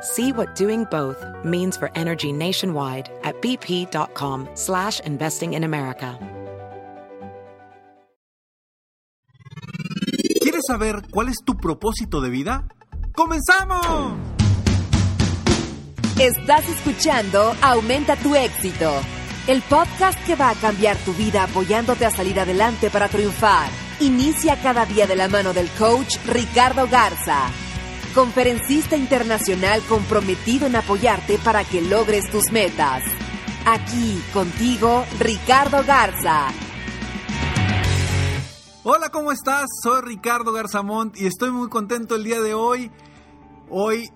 See what doing both means for energy nationwide at bp.com slash investing in America. ¿Quieres saber cuál es tu propósito de vida? ¡Comenzamos! Estás escuchando Aumenta tu éxito, el podcast que va a cambiar tu vida apoyándote a salir adelante para triunfar. Inicia cada día de la mano del coach Ricardo Garza, conferencista internacional comprometido en apoyarte para que logres tus metas. Aquí contigo, Ricardo Garza. Hola, ¿cómo estás? Soy Ricardo Garzamont y estoy muy contento el día de hoy. Hoy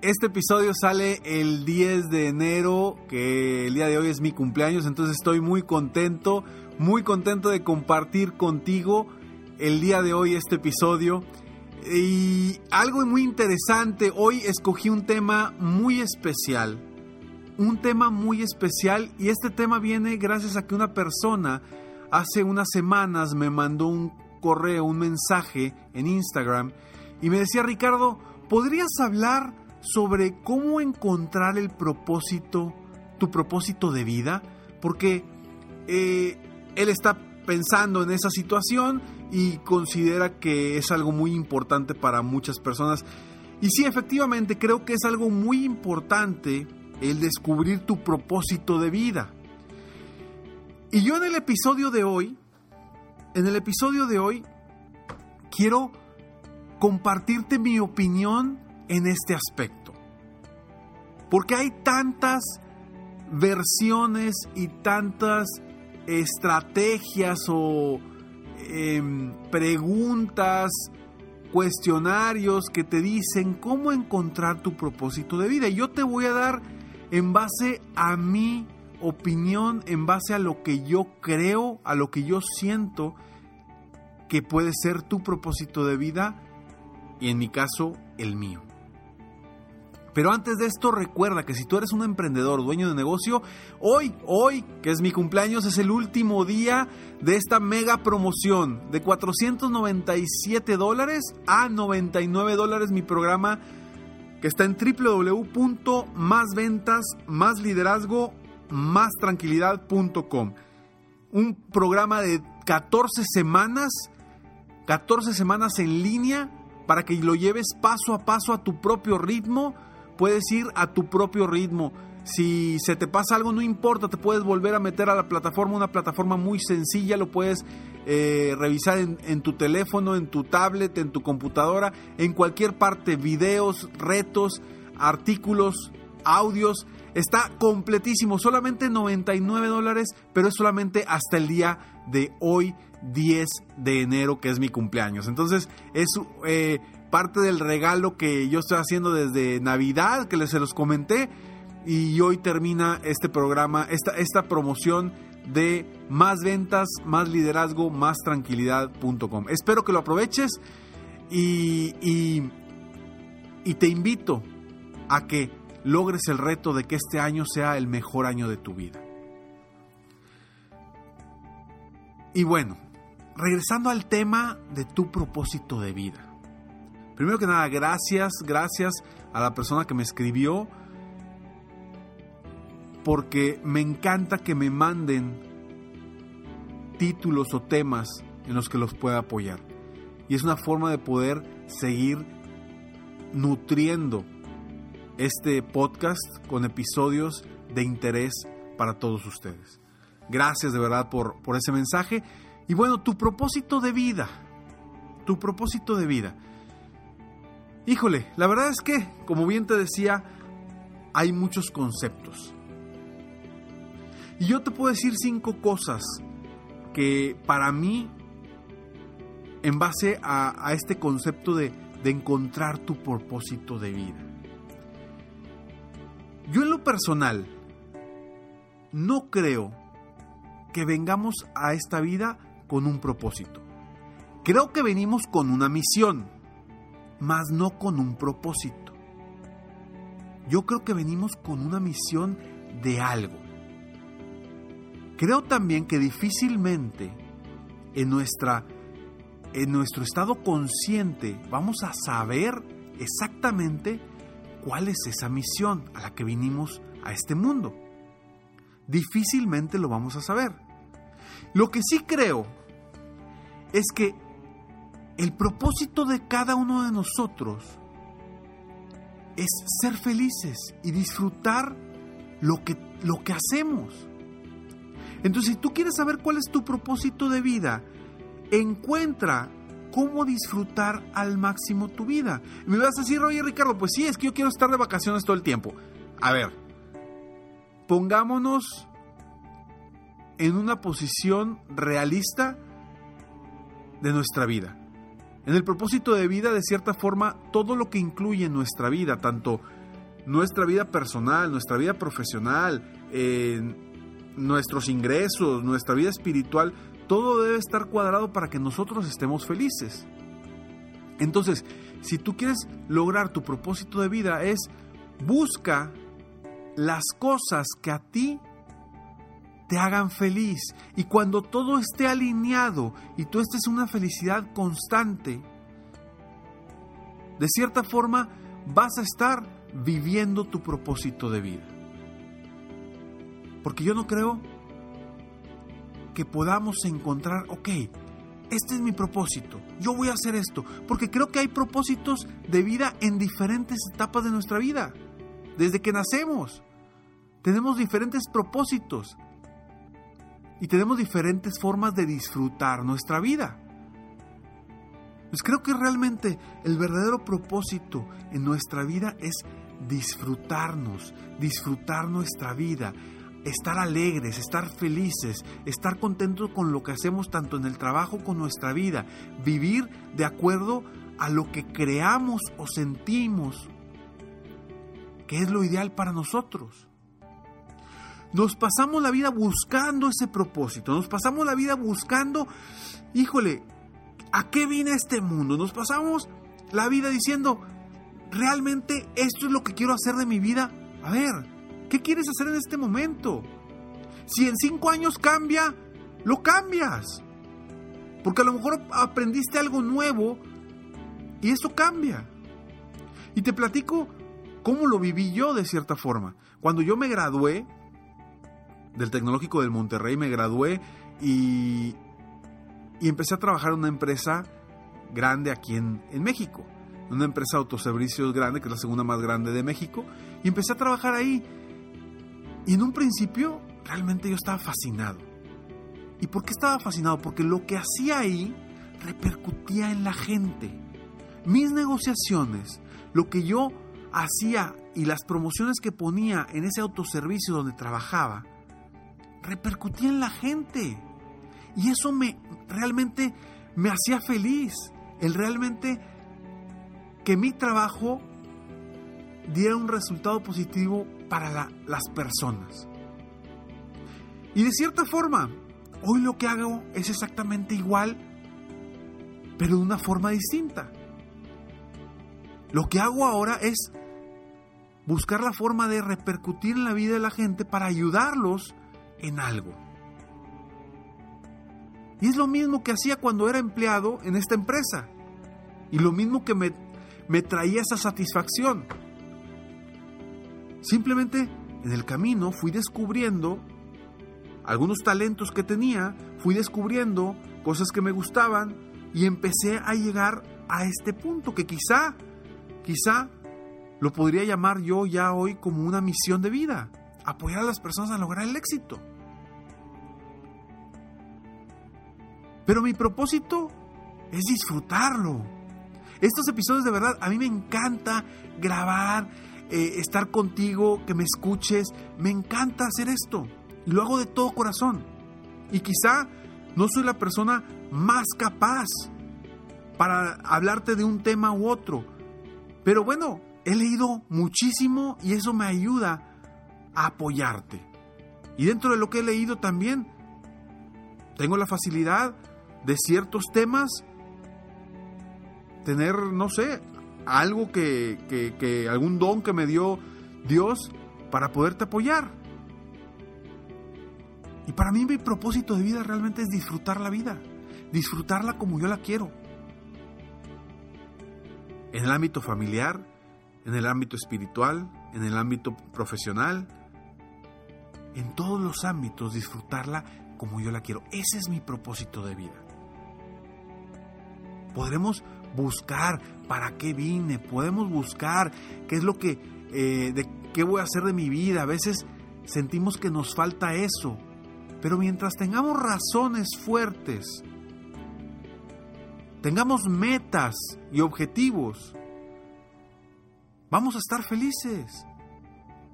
este episodio sale el 10 de enero, que el día de hoy es mi cumpleaños, entonces estoy muy contento, muy contento de compartir contigo el día de hoy este episodio. Y algo muy interesante, hoy escogí un tema muy especial, un tema muy especial y este tema viene gracias a que una persona hace unas semanas me mandó un correo, un mensaje en Instagram y me decía, Ricardo, ¿podrías hablar sobre cómo encontrar el propósito, tu propósito de vida? Porque eh, él está pensando en esa situación y considera que es algo muy importante para muchas personas. Y sí, efectivamente, creo que es algo muy importante el descubrir tu propósito de vida. Y yo en el episodio de hoy, en el episodio de hoy, quiero compartirte mi opinión en este aspecto. Porque hay tantas versiones y tantas estrategias o eh, preguntas, cuestionarios que te dicen cómo encontrar tu propósito de vida. Y yo te voy a dar en base a mi opinión, en base a lo que yo creo, a lo que yo siento que puede ser tu propósito de vida y en mi caso el mío. Pero antes de esto recuerda que si tú eres un emprendedor, dueño de negocio, hoy, hoy, que es mi cumpleaños, es el último día de esta mega promoción de 497 dólares a 99 dólares mi programa que está en www.másventas, Un programa de 14 semanas, 14 semanas en línea para que lo lleves paso a paso a tu propio ritmo puedes ir a tu propio ritmo. Si se te pasa algo, no importa, te puedes volver a meter a la plataforma, una plataforma muy sencilla, lo puedes eh, revisar en, tu teléfono, en tu tablet, en tu computadora, en cualquier parte, videos, retos, artículos, audios. Está completísimo, solamente 99 dólares, pero es solamente hasta el día de hoy, 10 de enero, que es mi cumpleaños. Entonces, es... Eh, parte del regalo que yo estoy haciendo desde Navidad, que les se los comenté. Y hoy termina este programa, esta, esta promoción de más ventas, más liderazgo, más tranquilidad.com. Espero que lo aproveches y, y, y te invito a que logres el reto de que este año sea el mejor año de tu vida. Y bueno, regresando al tema de tu propósito de vida. Primero que nada, gracias, gracias a la persona que me escribió, porque me encanta que me manden títulos o temas en los que los pueda apoyar. Y es una forma de poder seguir nutriendo este podcast con episodios de interés para todos ustedes. Gracias de verdad por, por ese mensaje. Y bueno, tu propósito de vida. Tu propósito de vida. Híjole, la verdad es que, como bien te decía, hay muchos conceptos. Y yo te puedo decir cinco cosas que para mí, en base a, este concepto de, de encontrar tu propósito de vida. Yo en lo personal no creo que vengamos a esta vida con un propósito. Creo que venimos con una misión, mas no con un propósito. Yo creo que venimos con una misión de algo. Creo también que difícilmente en, nuestra, en nuestro estado consciente vamos a saber exactamente cuál es esa misión a la que vinimos a este mundo. Difícilmente lo vamos a saber. Lo que sí creo es que el propósito de cada uno de nosotros es ser felices y disfrutar lo que, lo que hacemos. Entonces, si tú quieres saber cuál es tu propósito de vida, encuentra cómo disfrutar al máximo tu vida. me vas a decir, oye Ricardo, pues sí, es que yo quiero estar de vacaciones todo el tiempo. A ver, pongámonos en una posición realista de nuestra vida. En el propósito de vida, de cierta forma, todo lo que incluye nuestra vida, tanto nuestra vida personal, nuestra vida profesional, nuestros ingresos, nuestra vida espiritual, todo debe estar cuadrado para que nosotros estemos felices. Entonces, si tú quieres lograr tu propósito de vida es busca las cosas que a ti te hagan feliz. Y cuando todo esté alineado y tú estés en una felicidad constante, de cierta forma vas a estar viviendo tu propósito de vida. Porque yo no creo que podamos encontrar, ok, este es mi propósito, yo voy a hacer esto, porque creo que hay propósitos de vida en diferentes etapas de nuestra vida, desde que nacemos. Tenemos diferentes propósitos y tenemos diferentes formas de disfrutar nuestra vida. Pues creo que realmente el verdadero propósito en nuestra vida es disfrutarnos, disfrutar nuestra vida, estar alegres, estar felices, estar contentos con lo que hacemos tanto en el trabajo como en nuestra vida, vivir de acuerdo a lo que creamos o sentimos que es lo ideal para nosotros. Nos pasamos la vida buscando ese propósito, nos pasamos la vida buscando, híjole, ¿a qué viene este mundo? Nos pasamos la vida diciendo, realmente esto es lo que quiero hacer de mi vida. A ver, ¿Qué quieres hacer en este momento? Si en cinco años cambia, lo cambias. Porque a lo mejor aprendiste algo nuevo y eso cambia. Y te platico cómo lo viví yo de cierta forma. Cuando yo me gradué del Tecnológico del Monterrey, me gradué y, y empecé a trabajar en una empresa grande aquí en, en México. Una empresa de autoservicios grande, que es la segunda más grande de México. Y empecé a trabajar ahí. Y en un principio realmente yo estaba fascinado. ¿Y por qué estaba fascinado? Porque lo que hacía ahí repercutía en la gente. Mis negociaciones, lo que yo hacía y las promociones que ponía en ese autoservicio donde trabajaba, repercutía en la gente. Y eso me realmente me hacía feliz. El realmente que mi trabajo diera un resultado positivo para las personas. Y de cierta forma, hoy lo que hago es exactamente igual, pero de una forma distinta. Lo que hago ahora es buscar la forma de repercutir en la vida de la gente para ayudarlos en algo. Y es lo mismo que hacía cuando era empleado en esta empresa. Y lo mismo que me, me traía esa satisfacción. Simplemente en el camino fui descubriendo algunos talentos que tenía, fui descubriendo cosas que me gustaban y empecé a llegar a este punto que quizá, quizá lo podría llamar yo ya hoy como una misión de vida, apoyar a las personas a lograr el éxito. Pero mi propósito es disfrutarlo. Estos episodios de verdad, a mí me encanta grabar, eh, estar contigo, que me escuches. Me encanta hacer esto. Y lo hago de todo corazón. Y quizá no soy la persona más capaz para hablarte de un tema u otro. Pero bueno, he leído muchísimo y eso me ayuda apoyarte. Y dentro de lo que he leído también, tengo la facilidad de ciertos temas tener, no sé, algo que, que, algún don que me dio Dios para poderte apoyar. Y para mí mi propósito de vida realmente es disfrutar la vida, disfrutarla como yo la quiero. En el ámbito familiar, en el ámbito espiritual, en el ámbito profesional, en todos los ámbitos disfrutarla como yo la quiero. Ese es mi propósito de vida. Podremos buscar para qué vine, podemos buscar qué es lo que, eh, de qué voy a hacer de mi vida. A veces sentimos que nos falta eso, pero mientras tengamos razones fuertes, tengamos metas y objetivos, vamos a estar felices.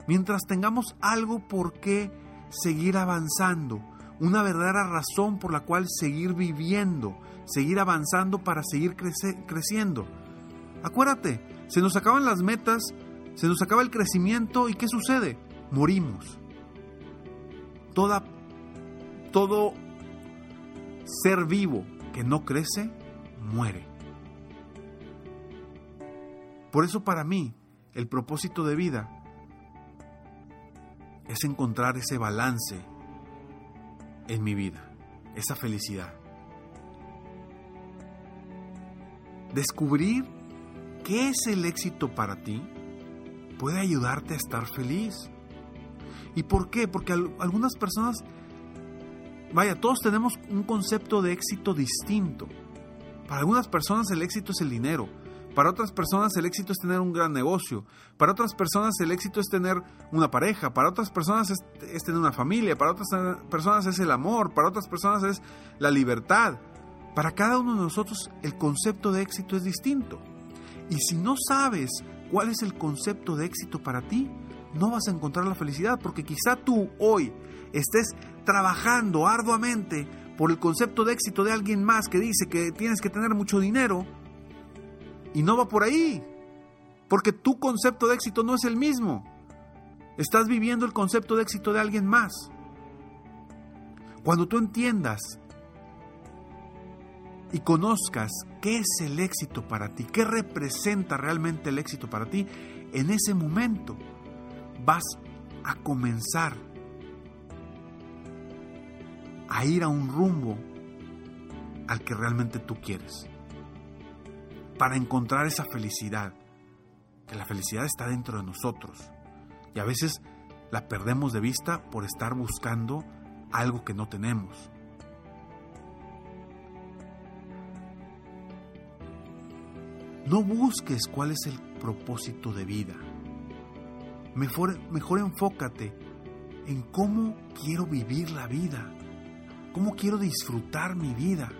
Mientras tengamos algo por qué seguir avanzando, una verdadera razón por la cual seguir viviendo, seguir avanzando para seguir creciendo. Acuérdate, se nos acaban las metas, se nos acaba el crecimiento y ¿qué sucede? Morimos. Toda todo ser vivo que no crece, muere. Por eso para mí, el propósito de vida es encontrar ese balance en mi vida, esa felicidad. Descubrir qué es el éxito para ti puede ayudarte a estar feliz. ¿Y por qué? Porque algunas personas vaya, todos tenemos un concepto de éxito distinto. Para algunas personas el éxito es el dinero, para otras personas el éxito es tener un gran negocio, para otras personas el éxito es tener una pareja, para otras personas es, tener una familia, para otras personas es el amor, para otras personas es la libertad. Para cada uno de nosotros el concepto de éxito es distinto. Y si no sabes cuál es el concepto de éxito para ti, no vas a encontrar la felicidad, porque quizá tú hoy estés trabajando arduamente por el concepto de éxito de alguien más que dice que tienes que tener mucho dinero y no va por ahí, porque tu concepto de éxito no es el mismo. Estás viviendo el concepto de éxito de alguien más. Cuando tú entiendas y conozcas qué es el éxito para ti, qué representa realmente el éxito para ti, en ese momento vas a comenzar a ir a un rumbo al que realmente tú quieres. Para encontrar esa felicidad. Que la felicidad está dentro de nosotros. Y a veces la perdemos de vista por estar buscando algo que no tenemos. No busques cuál es el propósito de vida. Mejor, mejor enfócate en cómo quiero vivir la vida cómo quiero disfrutar mi vida.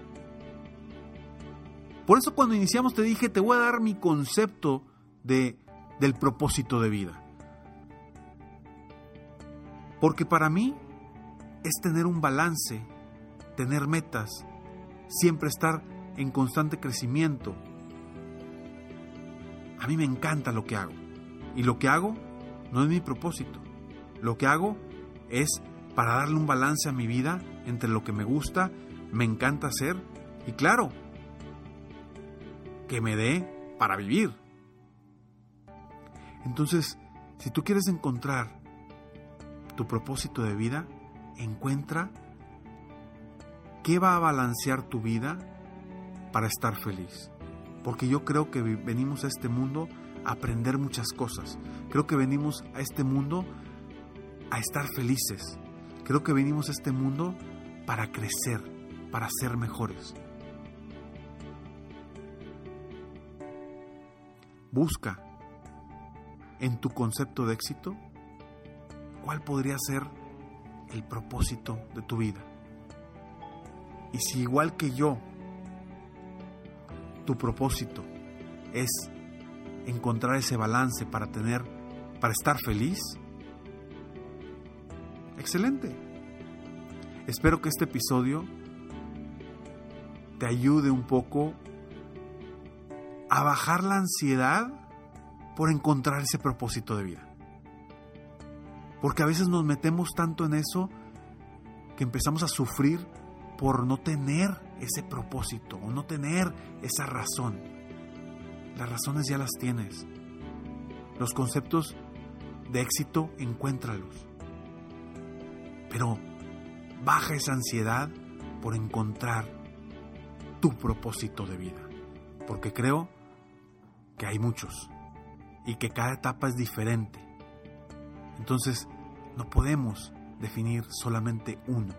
Por eso cuando iniciamos te dije, te voy a dar mi concepto de, del propósito de vida. Porque para mí es tener un balance, tener metas, siempre estar en constante crecimiento. A mí me encanta lo que hago. Y lo que hago no es mi propósito. Lo que hago es para darle un balance a mi vida entre lo que me gusta, me encanta hacer y claro, que me dé para vivir. Entonces, si tú quieres encontrar tu propósito de vida, encuentra qué va a balancear tu vida para estar feliz. Porque yo creo que venimos a este mundo a aprender muchas cosas. Creo que venimos a este mundo a estar felices. Creo que venimos a este mundo para crecer, para ser mejores. Busca en tu concepto de éxito cuál podría ser el propósito de tu vida. Y si igual que yo, tu propósito es encontrar ese balance para tener, para estar feliz, excelente. Espero que este episodio te ayude un poco a bajar la ansiedad por encontrar ese propósito de vida. Porque a veces nos metemos tanto en eso que empezamos a sufrir por no tener ese propósito o no tener esa razón. Las razones ya las tienes. Los conceptos de éxito, encuéntralos. Pero baja esa ansiedad por encontrar tu propósito de vida. Porque creo que hay muchos y que cada etapa es diferente. Entonces, no podemos definir solamente uno.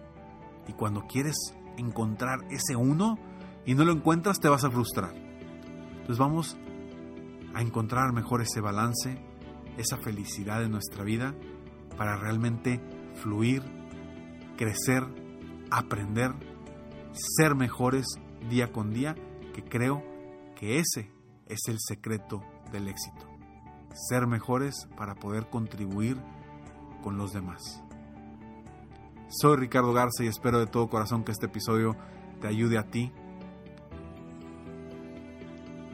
Y cuando quieres encontrar ese uno y no lo encuentras, te vas a frustrar. Entonces vamos a encontrar mejor ese balance, esa felicidad en nuestra vida para realmente fluir, crecer, aprender, ser mejores día con día, que creo que ese es el secreto del éxito. Ser mejores para poder contribuir con los demás. Soy Ricardo Garza y espero de todo corazón que este episodio te ayude a ti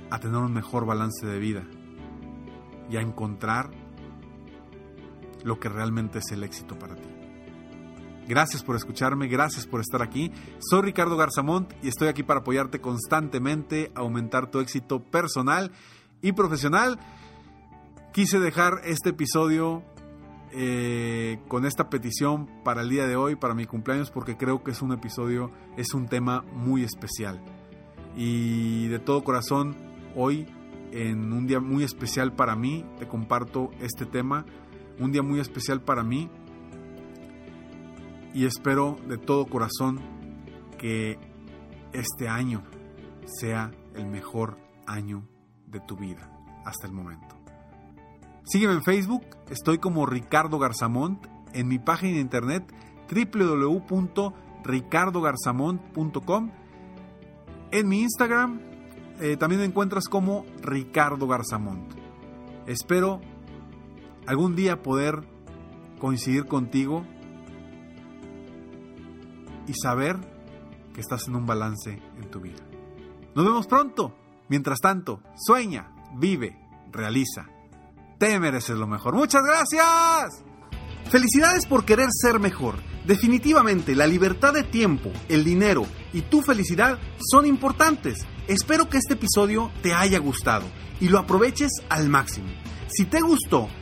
a tener un mejor balance de vida y a encontrar lo que realmente es el éxito para ti. Gracias por escucharme, gracias por estar aquí. Soy Ricardo Garzamont y estoy aquí para apoyarte constantemente, aumentar tu éxito personal y profesional. Quise dejar este episodio eh, con esta petición para el día de hoy, para mi cumpleaños, porque creo que es un episodio, es un tema muy especial. Y de todo corazón, hoy, en un día muy especial para mí, te comparto este tema, un día muy especial para mí. Y espero de todo corazón que este año sea el mejor año de tu vida hasta el momento. Sígueme en Facebook, estoy como Ricardo Garzamont, en mi página de internet www.ricardogarzamont.com. En mi Instagram eh, también me encuentras como Ricardo Garzamont. Espero algún día poder coincidir contigo y saber que estás en un balance en tu vida. Nos vemos pronto. Mientras tanto, sueña, vive, realiza. Te mereces lo mejor. Muchas gracias. Felicidades por querer ser mejor. Definitivamente la libertad de tiempo, el dinero y tu felicidad son importantes. Espero que este episodio te haya gustado y lo aproveches al máximo. Si te gustó,